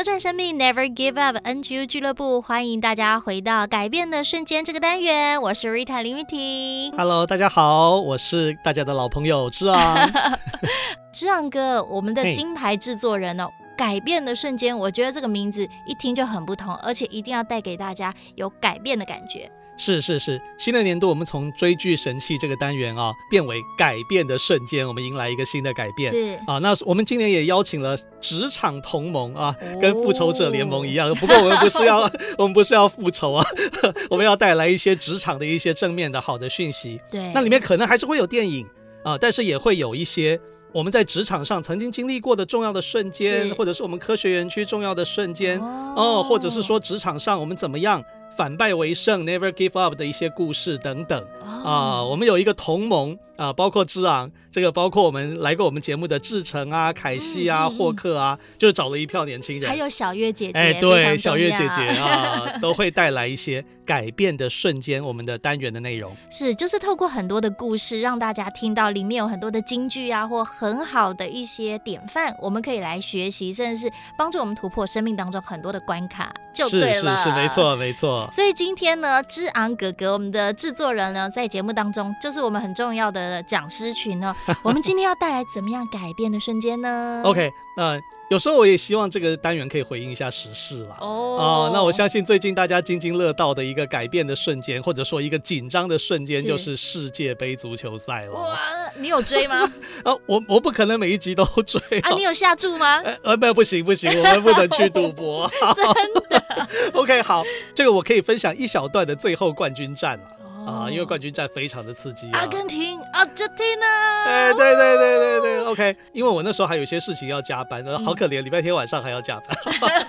扭转生命，Never Give Up，NGU 俱乐部，欢迎大家回到改变的瞬间这个单元。我是 Rita 林玉婷。Hello，大家好，我是大家的老朋友志昂。志昂哥，我们的金牌制作人哦。改变的瞬间，我觉得这个名字一听就很不同，而且一定要带给大家有改变的感觉。是是是，新的年度我们从追剧神器这个单元啊，变为改变的瞬间，我们迎来一个新的改变。是啊，那我们今年也邀请了职场同盟啊，跟复仇者联盟一样。不过我们不是要，我们不是要复仇啊，我们要带来一些职场的一些正面的好的讯息。对，那里面可能还是会有电影啊，但是也会有一些我们在职场上曾经经历过的重要的瞬间，或者是我们科学园区重要的瞬间哦，或者是说职场上我们怎么样。反败为胜，Never Give Up 的一些故事等等。啊、呃，我们有一个同盟啊、呃，包括之昂，这个包括我们来过我们节目的志成啊、凯西啊、嗯、霍克啊，就是找了一票年轻人，还有小月姐姐，哎，对，小月姐姐啊，都会带来一些改变的瞬间。我们的单元的内容。是，就是透过很多的故事，让大家听到里面有很多的金句啊，或很好的一些典范，我们可以来学习，甚至是帮助我们突破生命当中很多的关卡，就对了，是是是，没错没错。所以今天呢，之昂哥哥，我们的制作人呢，在节目当中就是我们很重要的讲师群呢。我们今天要带来怎么样改变的瞬间呢？OK，那、呃、有时候我也希望这个单元可以回应一下时事啦。哦、呃，那我相信最近大家津津乐道的一个改变的瞬间，或者说一个紧张的瞬间，就是世界杯足球赛了。哇，你有追吗？啊、呃，我我不可能每一集都 追啊。你有下注吗？呃，没有，不行不行，我们不能去赌博。真的。OK，好，这个我可以分享一小段的最后冠军战了啊，因为冠军战非常的刺激啊。阿根廷，阿根廷呢？哎，对对对对对，OK，因为我那时候还有些事情要加班，好可怜，礼拜天晚上还要加班，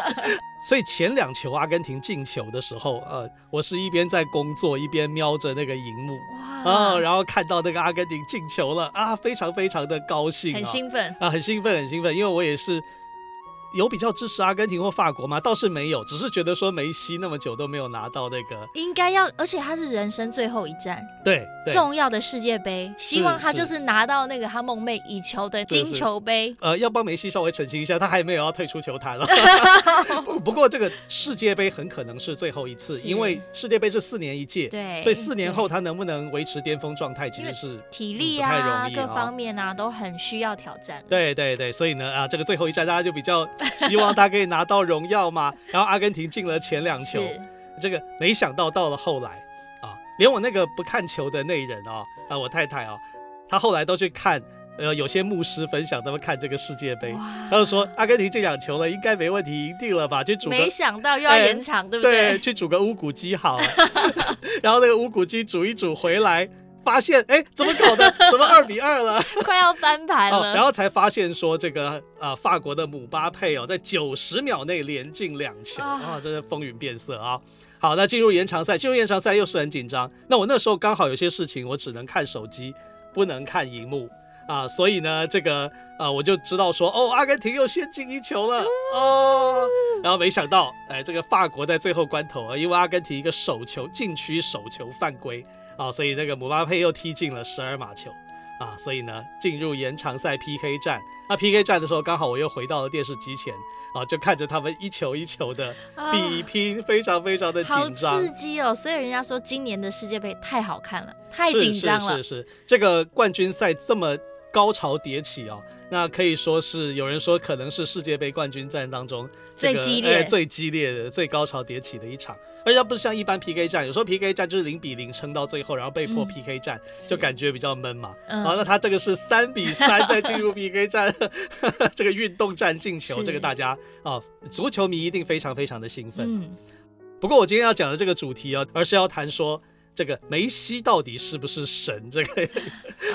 所以前两球阿根廷进球的时候，呃，我是一边在工作一边瞄着那个荧幕，啊，然后看到那个阿根廷进球了啊，非常非常的高兴，很兴奋啊，很兴奋很兴奋，因为我也是。有比较支持阿根廷或法国吗？倒是没有，只是觉得说梅西那么久都没有拿到那个，应该要，而且他是人生最后一战，对，对重要的世界杯，希望他就是拿到那个他梦寐以求的金球杯。呃，要帮梅西稍微澄清一下，他还没有要退出球坛了。不，不过这个世界杯很可能是最后一次，因为世界杯是四年一届，对，所以四年后他能不能维持巅峰状态，其实是体力啊、各方面啊都很需要挑战。对对对，所以呢啊，这个最后一战大家就比较。希望他可以拿到荣耀嘛，然后阿根廷进了前两球，这个没想到到了后来啊，连我那个不看球的那人哦，啊我太太啊，她后来都去看，呃有些牧师分享他们看这个世界杯，他就说阿根廷这两球了，应该没问题，赢定了吧？去煮，没想到又要延长，欸、对不对？对，去煮个乌骨鸡好了，然后那个乌骨鸡煮一煮回来。发现哎，怎么搞的？怎么二比二了？快要翻盘了。哦，然后才发现说这个呃法国的姆巴佩哦，在九十秒内连进两球啊，真是风云变色啊！好，那进入延长赛，进入延长赛又是很紧张。那我那时候刚好有些事情，我只能看手机，不能看荧幕啊，所以呢，这个呃我就知道说哦，阿根廷又先进一球了哦。然后没想到哎，这个法国在最后关头啊，因为阿根廷一个手球禁区手球犯规。啊、哦，所以那个姆巴佩又踢进了十二码球，啊，所以呢，进入延长赛 PK 战。那 PK 战的时候，刚好我又回到了电视机前，啊，就看着他们一球一球的比拼，啊、非常非常的紧张，好刺激哦！所以人家说今年的世界杯太好看了，太紧张了。是是是，是，这个冠军赛这么高潮迭起哦，那可以说是有人说可能是世界杯冠军战当中、这个、最激烈、哎、最激烈的、最高潮迭起的一场。而且它不是像一般 PK 战，有时候 PK 战就是零比零撑到最后，然后被迫 PK 战，嗯、就感觉比较闷嘛。啊、嗯，那他这个是三比三再进入 PK 战，这个运动战进球，这个大家啊，足球迷一定非常非常的兴奋。嗯。不过我今天要讲的这个主题啊，而是要谈说这个梅西到底是不是神这个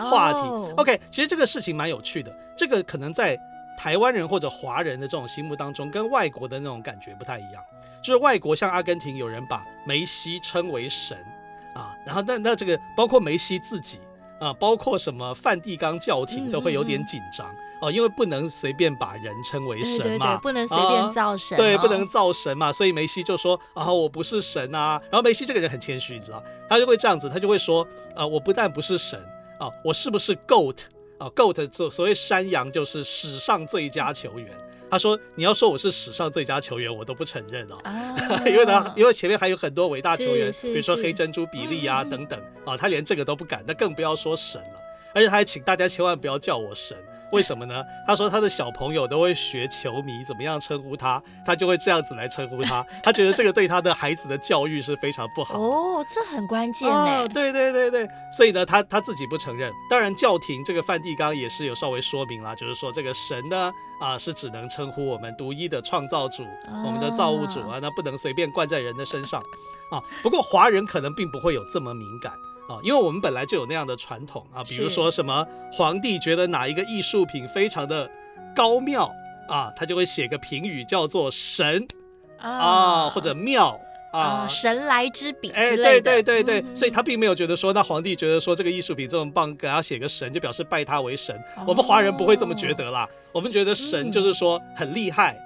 话题。哦、OK，其实这个事情蛮有趣的，这个可能在。台湾人或者华人的这种心目当中，跟外国的那种感觉不太一样。就是外国像阿根廷，有人把梅西称为神啊，然后那那这个包括梅西自己啊，包括什么梵蒂冈教廷都会有点紧张。嗯嗯哦，因为不能随便把人称为神嘛，对对对，不能随便造神，哦，对，不能造神嘛，所以梅西就说啊，我不是神啊。然后梅西这个人很谦虚，你知道，他就会这样子，他就会说，啊，我不但不是神啊，我是不是 GOAT 啊？GOAT 所所谓山羊就是史上最佳球员。他说，你要说我是史上最佳球员，我都不承认哦，啊、因为呢，因为前面还有很多伟大球员，比如说黑珍珠比利啊等等啊，他连这个都不敢，那更不要说神了。而且他还请大家千万不要叫我神。为什么呢？他说他的小朋友都会学球迷怎么样称呼他，他就会这样子来称呼他。他觉得这个对他的孩子的教育是非常不好的。哦，这很关键呢。哦，对对对对，所以呢，他他自己不承认。当然，教廷这个梵蒂冈也是有稍微说明了，就是说这个神呢啊是只能称呼我们独一的创造主，哦、我们的造物主啊，那不能随便冠在人的身上啊。不过华人可能并不会有这么敏感。啊，因为我们本来就有那样的传统啊，比如说什么皇帝觉得哪一个艺术品非常的高妙啊，他就会写个评语叫做神啊，啊，或者妙啊，神来之笔。哎，对对对对，嗯、所以他并没有觉得说，那皇帝觉得说这个艺术品这么棒，给他写个神就表示拜他为神。哦、我们华人不会这么觉得啦，我们觉得神就是说很厉害。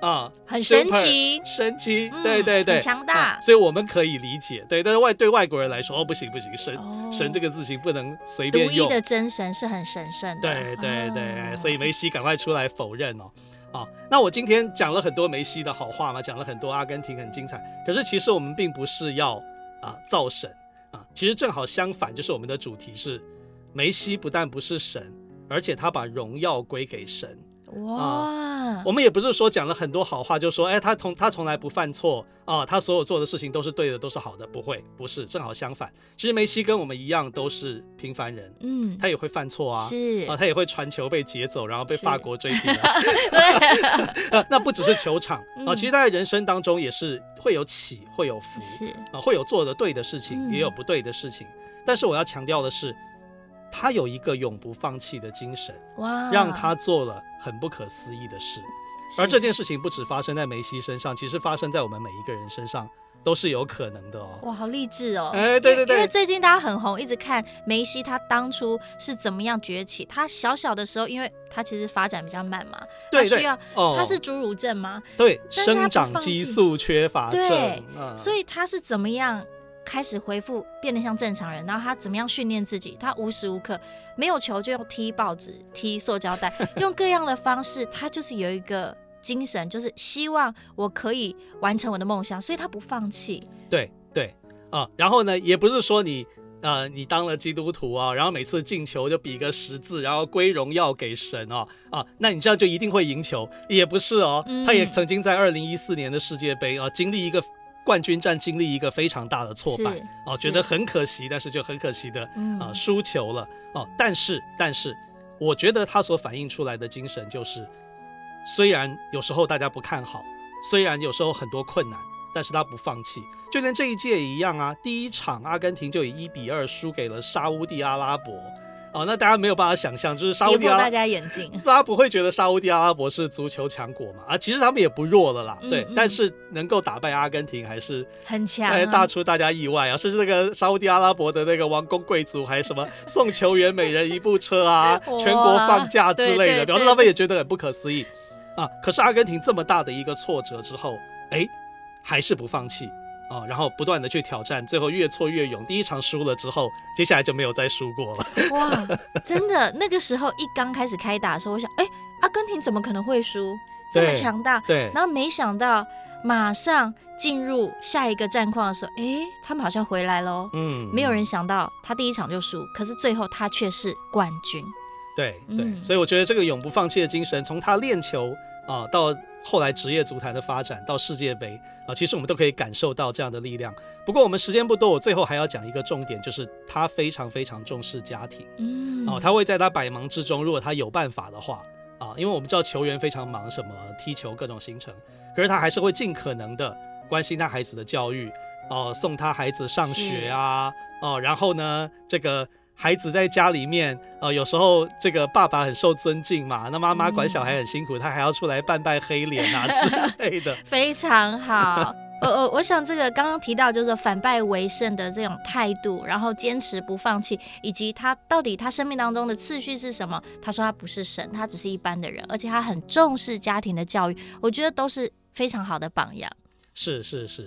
啊，很神奇，神奇，对对对，强大，啊，所以我们可以理解，对。但是外对外国人来说，哦，不行不行，神，哦，神这个字形不能随便用。独一的真神是很神圣的，对对对，哦，所以梅西赶快出来否认哦。啊，那我今天讲了很多梅西的好话嘛，讲了很多阿根廷很精彩，可是其实我们并不是要啊造神啊，其实正好相反，就是我们的主题是梅西不但不是神，而且他把荣耀归给神。哇、啊，我们也不是说讲了很多好话，就说哎，他从他从来不犯错啊，他所有做的事情都是对的，都是好的，不会，不是，正好相反。其实梅西跟我们一样，都是平凡人，嗯，他也会犯错啊，是啊，他也会传球被劫走，然后被 法国追平、啊。对，那不只是球场啊，其实他在人生当中也是会有起，会有伏，是啊，会有做的对的事情，也有不对的事情。但是我要强调的是。他有一个永不放弃的精神，哇，让他做了很不可思议的事。而这件事情不止发生在梅西身上，其实发生在我们每一个人身上都是有可能的哦。哇，好励志哦！哎，对对对，因为最近大家很红，一直看梅西他当初是怎么样崛起。他小小的时候，因为他其实发展比较慢嘛，对，他需要，哦，他是侏儒症吗？对，生长激素缺乏症。对，嗯，所以他是怎么样？开始恢复，变得像正常人。然后他怎么样训练自己？他无时无刻没有球就用踢报纸、踢塑胶袋，用各样的方式。他就是有一个精神，就是希望我可以完成我的梦想，所以他不放弃。对对啊，然后呢，也不是说你呃，你当了基督徒啊，然后每次进球就比个十字，然后归荣耀给神哦啊，啊，那你这样就一定会赢球？也不是哦。嗯、他也曾经在二零一四年的世界杯啊，经历一个。冠军战经历一个非常大的挫败哦，觉得很可惜，但是就很可惜的啊输球了哦。但是但是，我觉得他所反映出来的精神就是，虽然有时候大家不看好，虽然有时候很多困难，但是他不放弃。就连这一届也一样啊，第一场阿根廷就以一比二输给了沙乌地阿拉伯。哦，那大家没有办法想象，就是沙乌地阿拉伯，大家眼镜，大家不会觉得沙乌地阿拉伯是足球强国嘛？啊，其实他们也不弱了啦，对，但是能够打败阿根廷还是很强，啊，大出大家意外啊！甚至那个沙乌地阿拉伯的那个王公贵族还什么 送球员每人一部车啊，全国放假之类的，对对对，表示他们也觉得很不可思议啊。可是阿根廷这么大的一个挫折之后，哎，还是不放弃。哦，然后不断的去挑战，最后越挫越勇。第一场输了之后，接下来就没有再输过了。哇，真的，那个时候一刚开始开打的时候，我想，哎，阿根廷怎么可能会输？这么强大。对。然后没想到，马上进入下一个战况的时候，哎，他们好像回来了。嗯。没有人想到他第一场就输，可是最后他却是冠军。对对，嗯、所以我觉得这个永不放弃的精神，从他练球啊到。后来职业足坛的发展到世界杯啊，其实我们都可以感受到这样的力量。不过我们时间不多，我最后还要讲一个重点，就是他非常非常重视家庭。嗯，哦，他会在他百忙之中，如果他有办法的话啊，因为我们知道球员非常忙，什么踢球各种行程，可是他还是会尽可能的关心他孩子的教育，哦，送他孩子上学啊，哦，然后呢，这个孩子在家里面，呃，有时候这个爸爸很受尊敬嘛，那妈妈管小孩很辛苦，嗯、他还要出来扮扮黑脸啊之类的。非常好。我我我想这个刚刚提到就是反败为胜的这种态度，然后坚持不放弃，以及他到底他生命当中的次序是什么？他说他不是神，他只是一般的人，而且他很重视家庭的教育，我觉得都是非常好的榜样。是是是，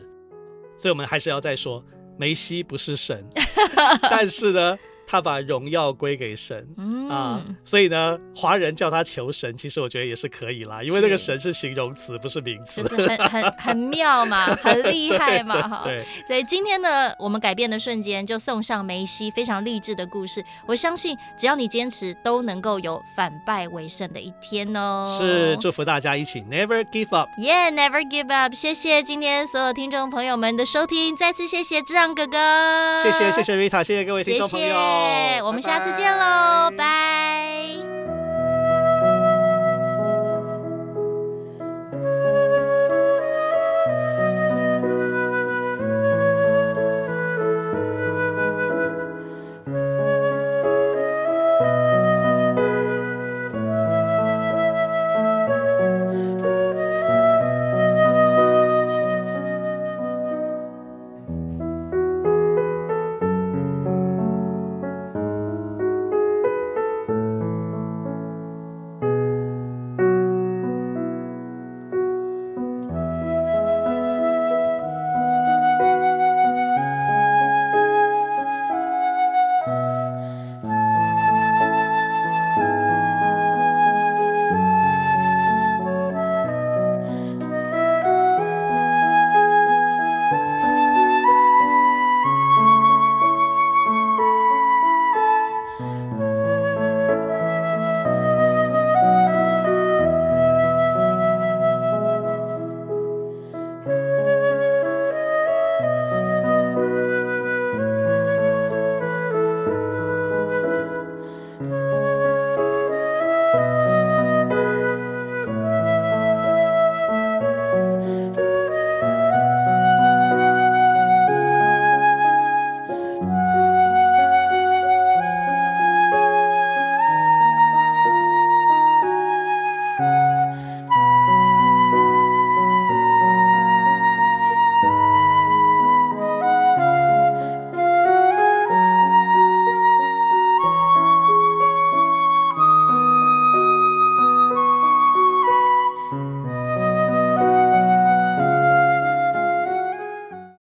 所以我们还是要再说，梅西不是神，但是呢。他把荣耀归给神、嗯、啊，所以呢，华人叫他求神，其实我觉得也是可以啦，因为那个神是形容词，不是名词，就是很很很妙嘛，很厉害嘛，哈。对，所以今天呢，我们改变的瞬间就送上梅西非常励志的故事。我相信，只要你坚持，都能够有反败为胜的一天哦。是，祝福大家一起 Never give up。Yeah，Never give up。谢谢今天所有听众朋友们的收听，再次谢谢志昂哥哥，谢谢谢谢 Rita，谢谢各位听众朋友。谢谢，我们下次见喽，拜拜。